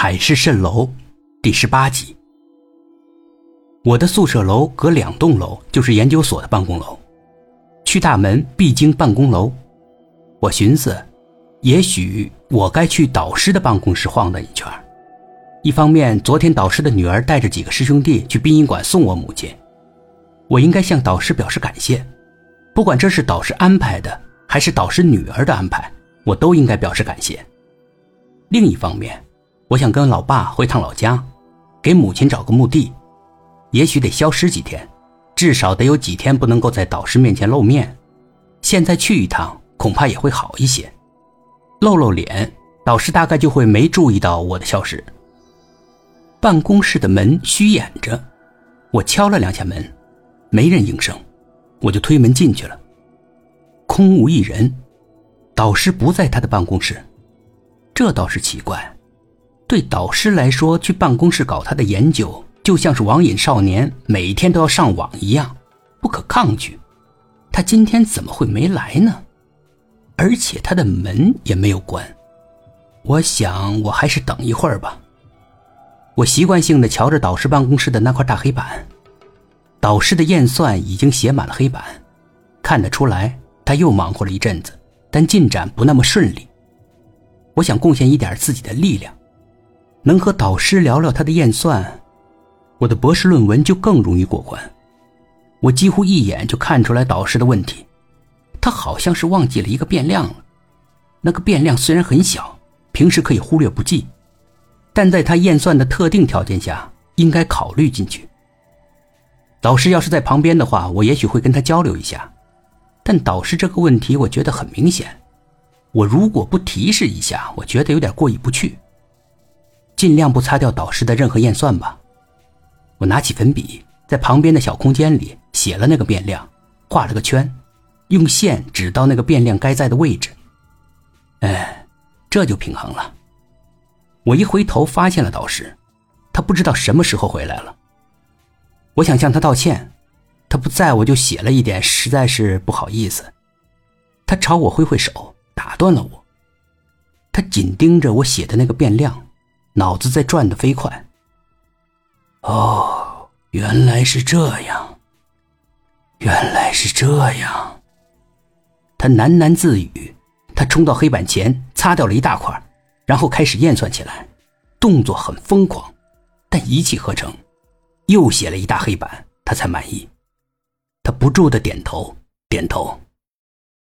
海市蜃楼第十八集。我的宿舍楼隔两栋楼就是研究所的办公楼，去大门必经办公楼。我寻思，也许我该去导师的办公室晃荡一圈。一方面，昨天导师的女儿带着几个师兄弟去殡仪馆送我母亲，我应该向导师表示感谢。不管这是导师安排的，还是导师女儿的安排，我都应该表示感谢。另一方面，我想跟老爸回趟老家，给母亲找个墓地，也许得消失几天，至少得有几天不能够在导师面前露面。现在去一趟，恐怕也会好一些，露露脸，导师大概就会没注意到我的消失。办公室的门虚掩着，我敲了两下门，没人应声，我就推门进去了，空无一人，导师不在他的办公室，这倒是奇怪。对导师来说，去办公室搞他的研究，就像是网瘾少年每天都要上网一样，不可抗拒。他今天怎么会没来呢？而且他的门也没有关。我想，我还是等一会儿吧。我习惯性的瞧着导师办公室的那块大黑板，导师的验算已经写满了黑板，看得出来他又忙活了一阵子，但进展不那么顺利。我想贡献一点自己的力量。能和导师聊聊他的验算，我的博士论文就更容易过关。我几乎一眼就看出来导师的问题，他好像是忘记了一个变量了。那个变量虽然很小，平时可以忽略不计，但在他验算的特定条件下，应该考虑进去。导师要是在旁边的话，我也许会跟他交流一下。但导师这个问题，我觉得很明显。我如果不提示一下，我觉得有点过意不去。尽量不擦掉导师的任何验算吧。我拿起粉笔，在旁边的小空间里写了那个变量，画了个圈，用线指到那个变量该在的位置。哎，这就平衡了。我一回头发现了导师，他不知道什么时候回来了。我想向他道歉，他不在我就写了一点，实在是不好意思。他朝我挥挥手，打断了我。他紧盯着我写的那个变量。脑子在转得飞快。哦，原来是这样，原来是这样。他喃喃自语。他冲到黑板前，擦掉了一大块，然后开始验算起来，动作很疯狂，但一气呵成。又写了一大黑板，他才满意。他不住的点头，点头。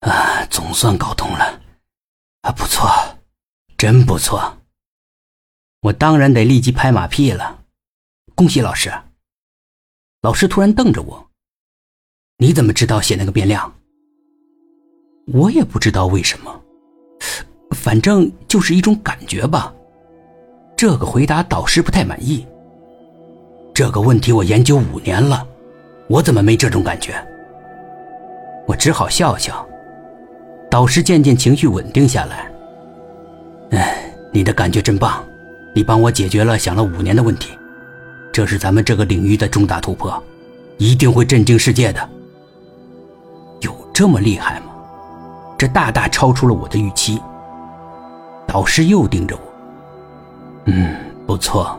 啊，总算搞通了。啊，不错，真不错。我当然得立即拍马屁了，恭喜老师！老师突然瞪着我：“你怎么知道写那个变量？”我也不知道为什么，反正就是一种感觉吧。这个回答导师不太满意。这个问题我研究五年了，我怎么没这种感觉？我只好笑笑。导师渐渐情绪稳定下来。哎，你的感觉真棒。你帮我解决了想了五年的问题，这是咱们这个领域的重大突破，一定会震惊世界的。有这么厉害吗？这大大超出了我的预期。导师又盯着我，嗯，不错，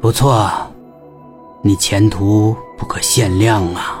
不错，你前途不可限量啊。